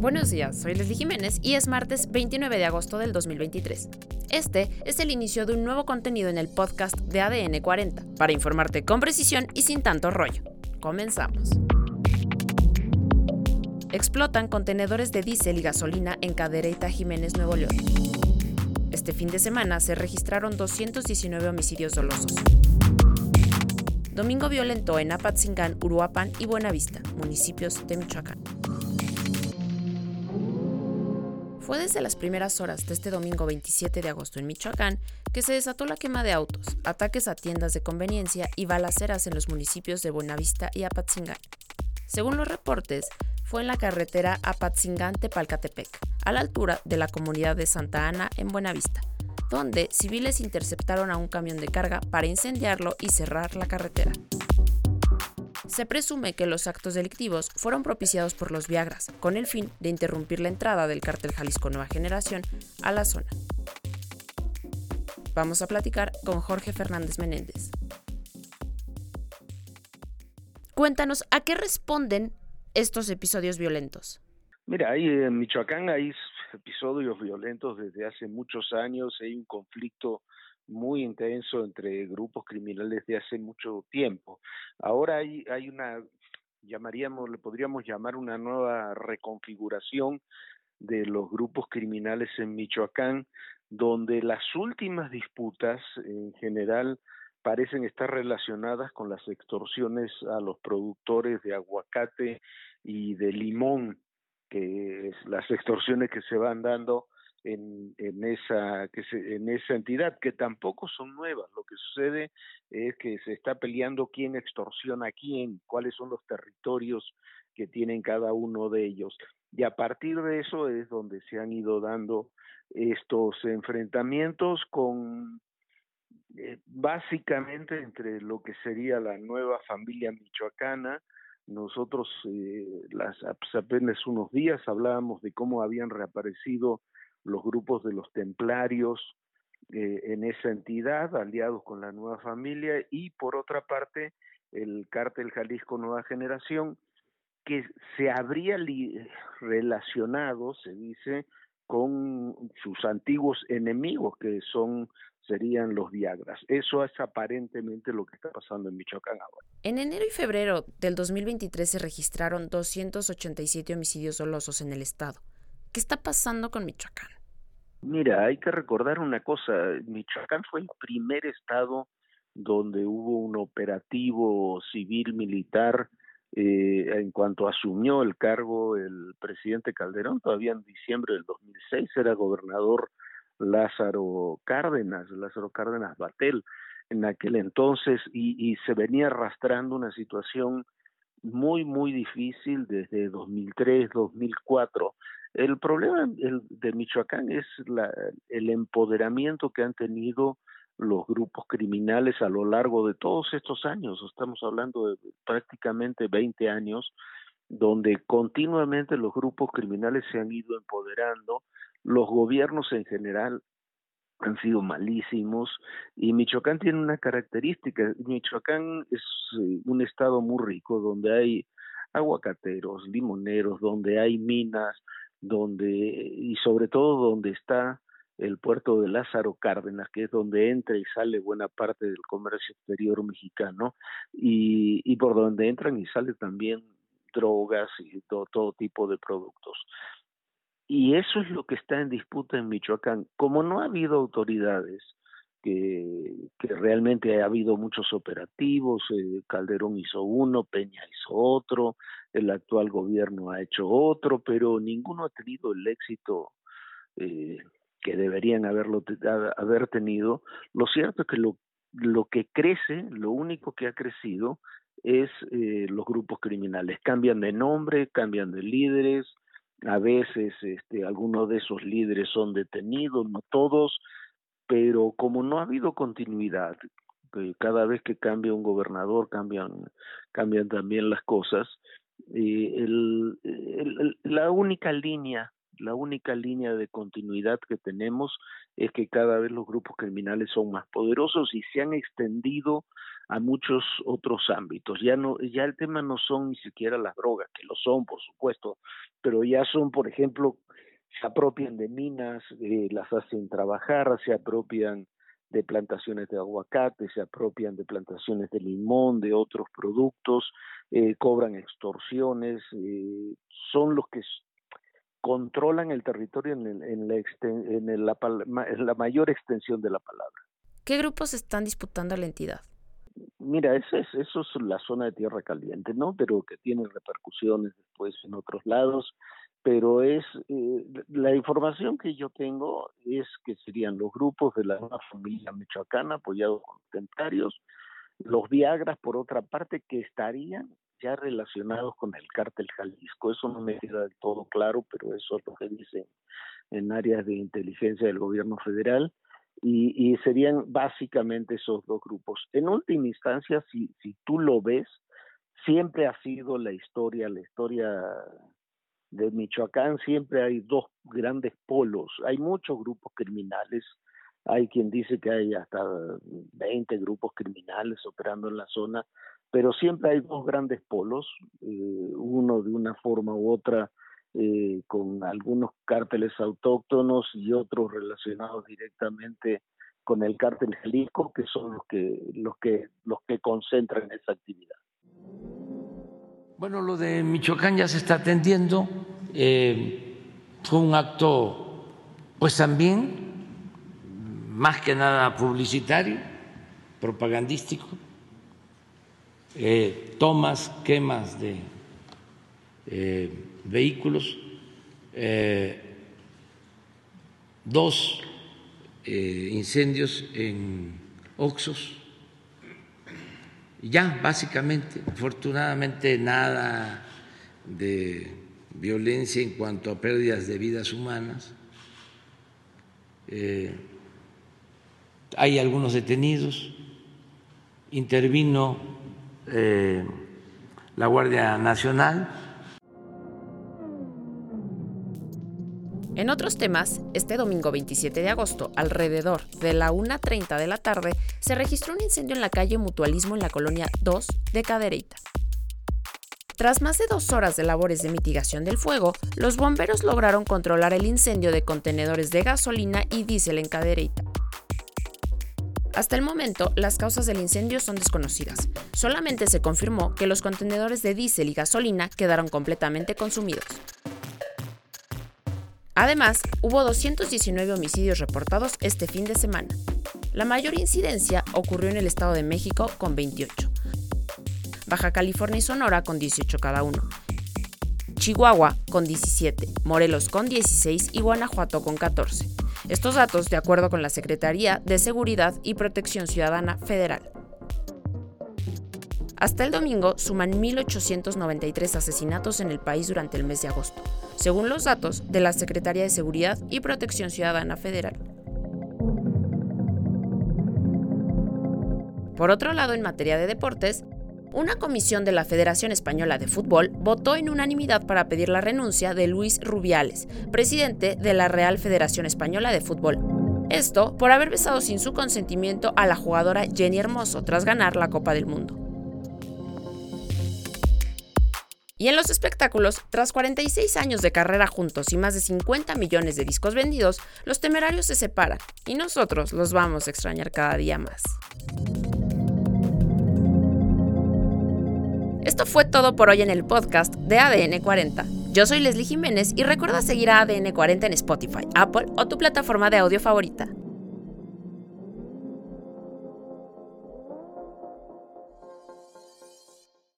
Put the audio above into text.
Buenos días, soy Leslie Jiménez y es martes 29 de agosto del 2023. Este es el inicio de un nuevo contenido en el podcast de ADN 40, para informarte con precisión y sin tanto rollo. Comenzamos. Explotan contenedores de diésel y gasolina en Cadereyta Jiménez, Nuevo León. Este fin de semana se registraron 219 homicidios dolosos. Domingo violento en Apatzingán, Uruapan y Buenavista, municipios de Michoacán. Fue desde las primeras horas de este domingo 27 de agosto en Michoacán que se desató la quema de autos, ataques a tiendas de conveniencia y balaceras en los municipios de Buenavista y Apatzingán. Según los reportes, fue en la carretera Apatzingán-Tepalcatepec, a la altura de la comunidad de Santa Ana en Buenavista, donde civiles interceptaron a un camión de carga para incendiarlo y cerrar la carretera. Se presume que los actos delictivos fueron propiciados por los Viagras, con el fin de interrumpir la entrada del cártel Jalisco Nueva Generación a la zona. Vamos a platicar con Jorge Fernández Menéndez. Cuéntanos, ¿a qué responden estos episodios violentos? Mira, ahí en Michoacán hay episodios violentos desde hace muchos años, hay un conflicto muy intenso entre grupos criminales de hace mucho tiempo. Ahora hay, hay una, llamaríamos, le podríamos llamar una nueva reconfiguración de los grupos criminales en Michoacán, donde las últimas disputas en general parecen estar relacionadas con las extorsiones a los productores de aguacate y de limón, que es las extorsiones que se van dando en, en, esa, que se, en esa entidad, que tampoco son nuevas. Lo que sucede es que se está peleando quién extorsiona a quién, cuáles son los territorios que tienen cada uno de ellos. Y a partir de eso es donde se han ido dando estos enfrentamientos con eh, básicamente entre lo que sería la nueva familia michoacana, nosotros eh, las, apenas unos días hablábamos de cómo habían reaparecido los grupos de los templarios eh, en esa entidad, aliados con la nueva familia, y por otra parte el cártel Jalisco Nueva Generación, que se habría relacionado, se dice, con sus antiguos enemigos, que son serían los Viagras. Eso es aparentemente lo que está pasando en Michoacán ahora. En enero y febrero del 2023 se registraron 287 homicidios dolosos en el estado. ¿Qué está pasando con Michoacán? Mira, hay que recordar una cosa. Michoacán fue el primer estado donde hubo un operativo civil militar eh, en cuanto asumió el cargo el presidente Calderón, todavía en diciembre del 2006 era gobernador Lázaro Cárdenas, Lázaro Cárdenas Batel, en aquel entonces, y, y se venía arrastrando una situación muy, muy difícil desde 2003, 2004. El problema de Michoacán es la, el empoderamiento que han tenido los grupos criminales a lo largo de todos estos años. Estamos hablando de prácticamente 20 años donde continuamente los grupos criminales se han ido empoderando, los gobiernos en general han sido malísimos y Michoacán tiene una característica, Michoacán es eh, un estado muy rico donde hay aguacateros, limoneros, donde hay minas, donde y sobre todo donde está el puerto de Lázaro Cárdenas, que es donde entra y sale buena parte del comercio exterior mexicano y, y por donde entran y salen también drogas y todo, todo tipo de productos. Y eso es lo que está en disputa en Michoacán. Como no ha habido autoridades, que, realmente ha habido muchos operativos, eh, Calderón hizo uno, Peña hizo otro, el actual gobierno ha hecho otro, pero ninguno ha tenido el éxito eh, que deberían haberlo haber tenido. Lo cierto es que lo, lo que crece, lo único que ha crecido es eh, los grupos criminales. Cambian de nombre, cambian de líderes, a veces este, algunos de esos líderes son detenidos, no todos, pero como no ha habido continuidad, cada vez que cambia un gobernador cambian, cambian también las cosas, eh, la única línea la única línea de continuidad que tenemos es que cada vez los grupos criminales son más poderosos y se han extendido a muchos otros ámbitos. Ya no, ya el tema no son ni siquiera las drogas, que lo son, por supuesto, pero ya son, por ejemplo, se apropian de minas, eh, las hacen trabajar, se apropian de plantaciones de aguacate, se apropian de plantaciones de limón, de otros productos, eh, cobran extorsiones, eh, son los que controlan el territorio en, en, la, en, la, en la mayor extensión de la palabra. ¿Qué grupos están disputando la entidad? Mira, eso es, eso es la zona de tierra caliente, ¿no? Pero que tiene repercusiones después en otros lados. Pero es eh, la información que yo tengo es que serían los grupos de la familia michoacana apoyados con comentarios, los Viagras por otra parte que estarían ya relacionados con el cártel Jalisco. Eso no me queda del todo claro, pero eso es lo que dicen en áreas de inteligencia del gobierno federal y, serían básicamente esos dos grupos. En última instancia, si, si tú lo ves, siempre ha sido la historia, la historia de Michoacán, siempre hay dos grandes polos. Hay muchos grupos criminales, hay quien dice que hay hasta 20 grupos criminales operando en la zona, pero siempre hay dos grandes polos, eh, uno de una forma u otra eh, con algunos cárteles autóctonos y otros relacionados directamente con el cártel Jalisco, que son los que los que los que concentran esa actividad. Bueno, lo de Michoacán ya se está atendiendo. Eh, fue un acto, pues también, más que nada publicitario, propagandístico. Eh, tomas, quemas de vehículos, eh, dos eh, incendios en Oxos. Ya, básicamente, afortunadamente nada de violencia en cuanto a pérdidas de vidas humanas. Eh, hay algunos detenidos, intervino la Guardia Nacional En otros temas, este domingo 27 de agosto, alrededor de la 1.30 de la tarde, se registró un incendio en la calle Mutualismo en la colonia 2 de Cadereyta. Tras más de dos horas de labores de mitigación del fuego, los bomberos lograron controlar el incendio de contenedores de gasolina y diésel en Cadereyta. Hasta el momento, las causas del incendio son desconocidas. Solamente se confirmó que los contenedores de diésel y gasolina quedaron completamente consumidos. Además, hubo 219 homicidios reportados este fin de semana. La mayor incidencia ocurrió en el Estado de México con 28, Baja California y Sonora con 18 cada uno, Chihuahua con 17, Morelos con 16 y Guanajuato con 14. Estos datos de acuerdo con la Secretaría de Seguridad y Protección Ciudadana Federal. Hasta el domingo suman 1.893 asesinatos en el país durante el mes de agosto, según los datos de la Secretaría de Seguridad y Protección Ciudadana Federal. Por otro lado, en materia de deportes, una comisión de la Federación Española de Fútbol votó en unanimidad para pedir la renuncia de Luis Rubiales, presidente de la Real Federación Española de Fútbol. Esto por haber besado sin su consentimiento a la jugadora Jenny Hermoso tras ganar la Copa del Mundo. Y en los espectáculos, tras 46 años de carrera juntos y más de 50 millones de discos vendidos, los temerarios se separan y nosotros los vamos a extrañar cada día más. Esto fue todo por hoy en el podcast de ADN 40. Yo soy Leslie Jiménez y recuerda seguir a ADN 40 en Spotify, Apple o tu plataforma de audio favorita.